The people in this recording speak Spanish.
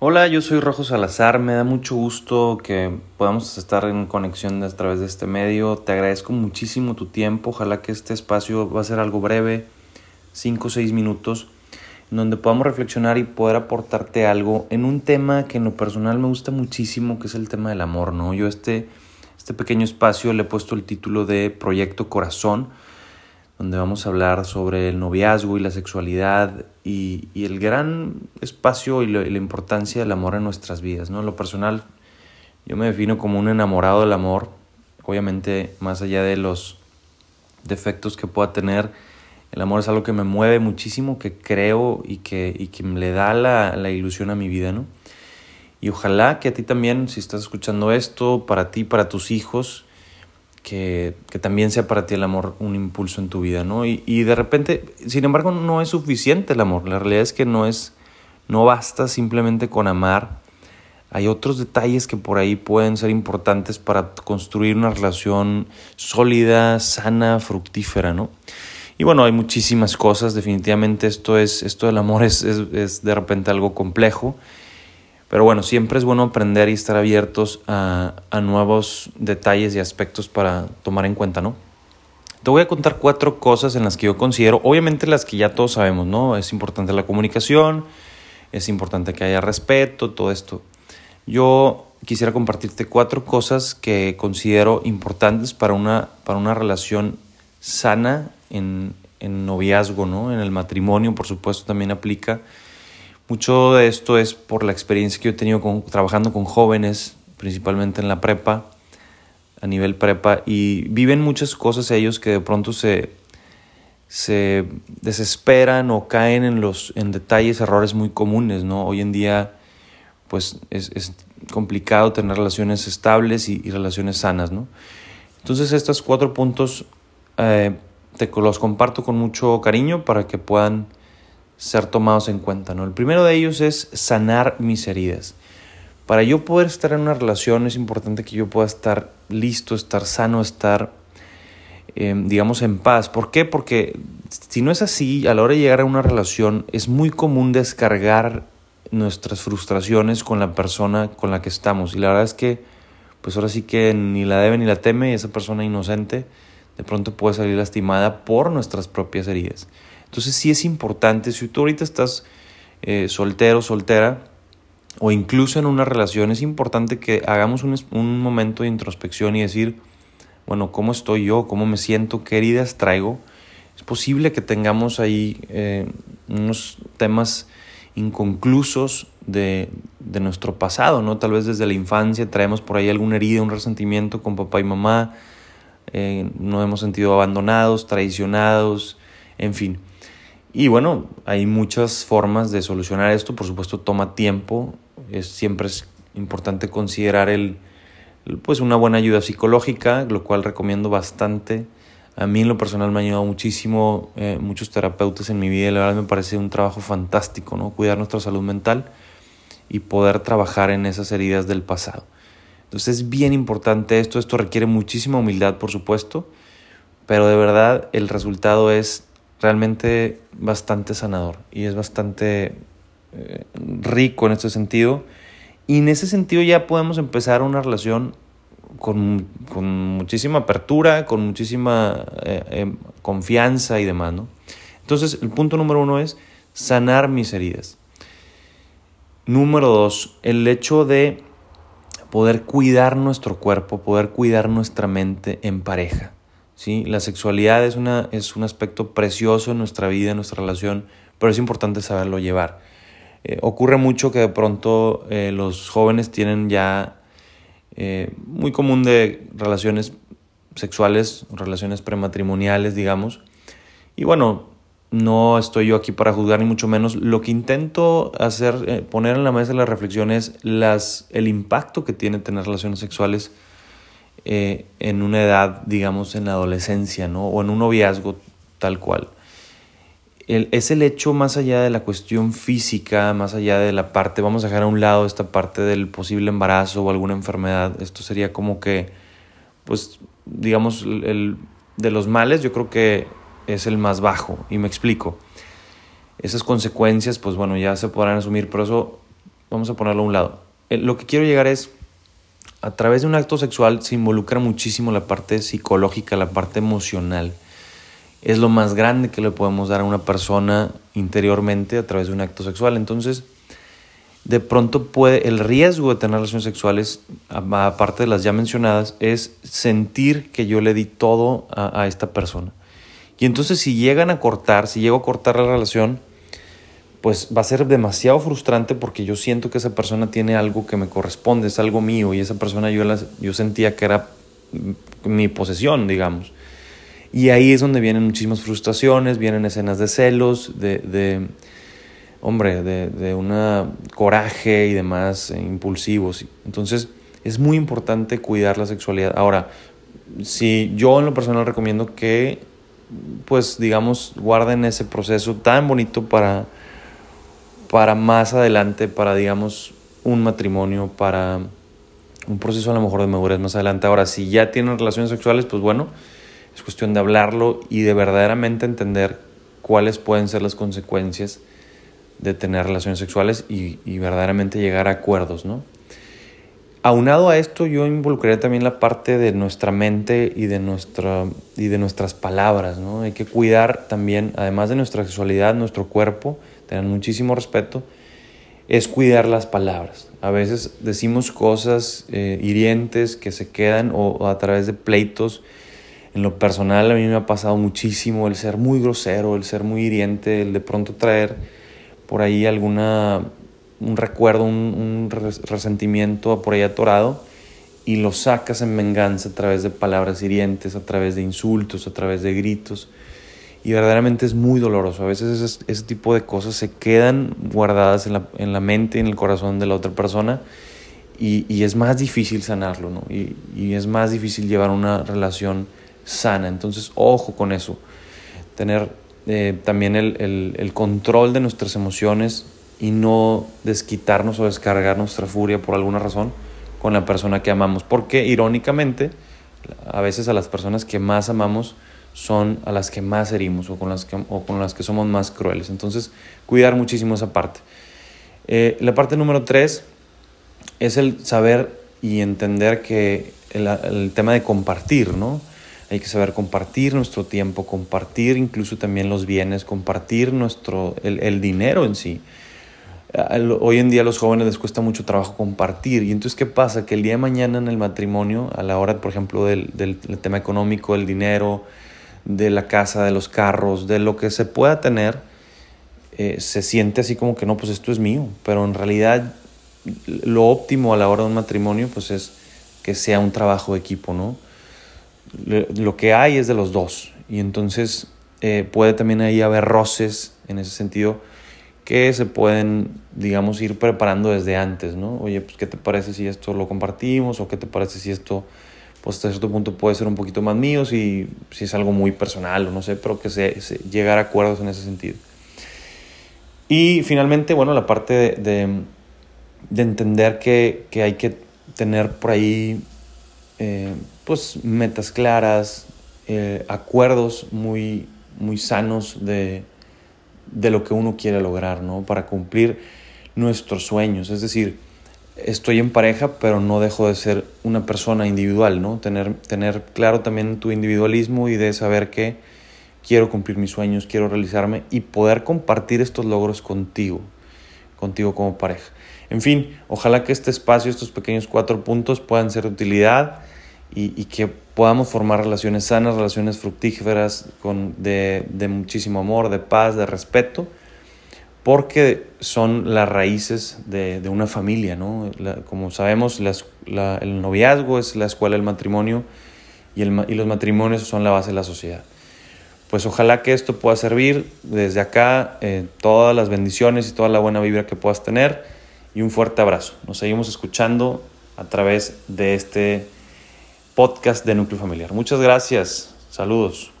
Hola, yo soy Rojo Salazar, me da mucho gusto que podamos estar en conexión a través de este medio, te agradezco muchísimo tu tiempo, ojalá que este espacio va a ser algo breve, 5 o 6 minutos, donde podamos reflexionar y poder aportarte algo en un tema que en lo personal me gusta muchísimo, que es el tema del amor, ¿no? Yo este, este pequeño espacio le he puesto el título de Proyecto Corazón, donde vamos a hablar sobre el noviazgo y la sexualidad y, el gran espacio y la, importancia del amor en nuestras vidas. ¿no? En lo personal, yo me defino como un enamorado del amor, obviamente más allá de los defectos que pueda tener, el amor es algo que me mueve muchísimo, que creo y que, y que le da la, la ilusión a mi vida. ¿no? Y ojalá que a ti también, si estás escuchando esto, para ti, para tus hijos, que, también sea para ti el amor un impulso en tu vida, ¿no? Y, y, de repente, sin embargo, no es suficiente el amor. La realidad es que no es, no basta simplemente con amar. Hay otros detalles que por ahí pueden ser importantes para construir una relación sólida, sana, fructífera, ¿no? Y bueno, hay muchísimas cosas. Definitivamente esto es, esto del amor es, es, es de repente algo complejo. Pero bueno, siempre es bueno aprender y estar abiertos a, nuevos detalles y aspectos para tomar en cuenta, ¿no? Te voy a contar cuatro cosas en las que yo considero, obviamente las que ya todos sabemos, ¿no? Es importante la comunicación, es importante que haya respeto, todo esto. Yo quisiera compartirte cuatro cosas que considero importantes para una, para una relación sana en, en noviazgo, ¿no? En el matrimonio, por supuesto, también aplica mucho de esto es por la experiencia que yo he tenido trabajando con jóvenes, principalmente en la prepa, a nivel prepa, y viven muchas cosas ellos que de pronto se, se desesperan o caen en, los, en detalles, errores muy comunes, ¿no? Hoy en día, pues es, es complicado tener relaciones estables y, relaciones sanas, ¿no? Entonces estos cuatro puntos eh, te los comparto con mucho cariño para que puedan ser tomados en cuenta. ¿no? El primero de ellos es sanar mis heridas. Para yo poder estar en una relación es importante que yo pueda estar listo, estar sano, estar, em, digamos, en paz. ¿Por qué? Porque si no es así, a la hora de llegar a una relación es muy común descargar nuestras frustraciones con la persona con la que estamos. Y la verdad es que, pues ahora sí que ni la debe ni la teme y esa persona inocente de pronto puede salir lastimada por nuestras propias heridas. Entonces sí es importante, si tú ahorita estás eh, soltero, soltera, o incluso en una relación, es importante que hagamos un, un, momento de introspección y decir, bueno, ¿cómo estoy yo? ¿Cómo me siento? ¿Qué heridas traigo? Es posible que tengamos ahí eh, unos temas inconclusos de, de, nuestro pasado, ¿no? Tal vez desde la infancia traemos por ahí alguna herida, un resentimiento con papá y mamá, eh, nos hemos sentido abandonados, traicionados, en fin. Y bueno, hay muchas formas de solucionar esto, por supuesto toma tiempo, es, siempre es importante considerar el, pues una buena ayuda psicológica, lo cual recomiendo bastante. A mí en lo personal me ha ayudado muchísimo, eh, muchos terapeutas en mi vida, la verdad me parece un trabajo fantástico, ¿no? Cuidar nuestra salud mental y poder trabajar en esas heridas del pasado. Entonces es bien importante esto, esto requiere muchísima humildad, por supuesto, pero de verdad el resultado es realmente bastante sanador y es bastante eh, rico en este sentido. Y en ese sentido ya podemos empezar una relación con, con muchísima apertura, con muchísima eh, em, confianza y demás, ¿no? Entonces, el punto número uno es sanar mis heridas. Número dos, el hecho de poder cuidar nuestro cuerpo, poder cuidar nuestra mente en pareja. ¿Sí? La sexualidad es, una, es un aspecto precioso en nuestra vida, en nuestra relación, pero es importante saberlo llevar. Eh, ocurre mucho que de pronto eh, los jóvenes tienen ya eh, muy común de relaciones sexuales, relaciones prematrimoniales, digamos. Y bueno, no estoy yo aquí para juzgar ni mucho menos. Lo que intento hacer, poner en la mesa de la reflexión es las, el impacto que tiene tener relaciones sexuales eh, en una edad, digamos, en la adolescencia, ¿no? O en un noviazgo tal cual. es el hecho más allá de la cuestión física, más allá de la parte, vamos a dejar a un lado esta parte del posible embarazo o alguna enfermedad, esto sería como que, pues, digamos, el, de los males yo creo que es el más bajo, y me explico. Esas consecuencias, pues bueno, ya se podrán asumir, pero eso vamos a ponerlo a un lado. Eh, lo que quiero llegar es, a través de un acto sexual se involucra muchísimo la parte psicológica, la parte emocional. Es lo más grande que le podemos dar a una persona interiormente a través de un acto sexual. Entonces, de pronto puede, el riesgo de tener relaciones sexuales, aparte de las ya mencionadas, es sentir que yo le di todo a, a esta persona. Y entonces si llegan a cortar, si llego a cortar la relación, pues va a ser demasiado frustrante porque yo siento que esa persona tiene algo que me corresponde, es algo mío y esa persona yo, la, yo sentía que era mi posesión, digamos. Y ahí es donde vienen muchísimas frustraciones, vienen escenas de celos, de, de hombre, de, de una coraje y demás eh, impulsivos. Entonces es muy importante cuidar la sexualidad. Ahora, si yo en lo personal recomiendo que, pues digamos, guarden ese proceso tan bonito para para más adelante, para digamos un matrimonio, para un proceso a lo mejor de madurez más adelante. Ahora, si ya tienen relaciones sexuales, pues bueno, es cuestión de hablarlo y de verdaderamente entender cuáles pueden ser las consecuencias de tener relaciones sexuales y, verdaderamente llegar a acuerdos, ¿no? Aunado a esto, yo involucraría también la parte de nuestra mente y de, nuestra, y de nuestras palabras, ¿no? Hay que cuidar también, además de nuestra sexualidad, nuestro cuerpo, tener muchísimo respeto, es cuidar las palabras. A veces decimos cosas eh, hirientes que se quedan o, a través de pleitos. En lo personal a mí me ha pasado muchísimo el ser muy grosero, el ser muy hiriente, el de pronto traer por ahí alguna un recuerdo, un, un resentimiento por ahí atorado y lo sacas en venganza a través de palabras hirientes, a través de insultos, a través de gritos y verdaderamente es muy doloroso. A veces ese, tipo de cosas se quedan guardadas en la, en la, mente, en el corazón de la otra persona y, y es más difícil sanarlo, ¿no? Y, y, es más difícil llevar una relación sana. Entonces, ojo con eso. Tener eh, también el, el, el control de nuestras emociones y no desquitarnos o descargar nuestra furia por alguna razón con la persona que amamos. Porque irónicamente, a veces a las personas que más amamos, son a las que más herimos o con las que, o con las que somos más crueles. Entonces, cuidar muchísimo esa parte. Eh, la parte número tres es el saber y entender que el, el, tema de compartir, ¿no? Hay que saber compartir nuestro tiempo, compartir incluso también los bienes, compartir nuestro, el, el dinero en sí. Hoy en día a los jóvenes les cuesta mucho trabajo compartir. Y entonces, ¿qué pasa? Que el día de mañana en el matrimonio, a la hora, por ejemplo, del, del, del tema económico, el dinero, de la casa, de los carros, de lo que se pueda tener, eh, se siente así como que no, pues esto es mío, pero en realidad lo óptimo a la hora de un matrimonio pues es que sea un trabajo de equipo, ¿no? Lo que hay es de los dos y entonces eh, puede también ahí haber roces en ese sentido que se pueden, digamos, ir preparando desde antes, ¿no? Oye, pues, ¿qué te parece si esto lo compartimos? ¿O qué te parece si esto pues hasta cierto punto puede ser un poquito más mío si, si es algo muy personal o no sé, pero que se, se llegar a acuerdos en ese sentido. Y finalmente, bueno, la parte de, de, de entender que, que, hay que tener por ahí eh, pues metas claras, eh, acuerdos muy, muy sanos de, de lo que uno quiere lograr, ¿no? Para cumplir nuestros sueños. Es decir, estoy en pareja, pero no dejo de ser una persona individual, ¿no? Tener, tener claro también tu individualismo y de saber que quiero cumplir mis sueños, quiero realizarme y poder compartir estos logros contigo, contigo como pareja. En fin, ojalá que este espacio, estos pequeños cuatro puntos puedan ser de utilidad y, que podamos formar relaciones sanas, relaciones fructíferas, con, de muchísimo amor, de paz, de respeto porque son las raíces de, de una familia, ¿no? Como sabemos, el noviazgo es la escuela del matrimonio y los matrimonios son la base de la sociedad. Pues ojalá que esto pueda servir desde acá, eh, todas las bendiciones y toda la buena vibra que puedas tener y un fuerte abrazo. Nos seguimos escuchando a través de este podcast de Núcleo Familiar. Muchas gracias. Saludos.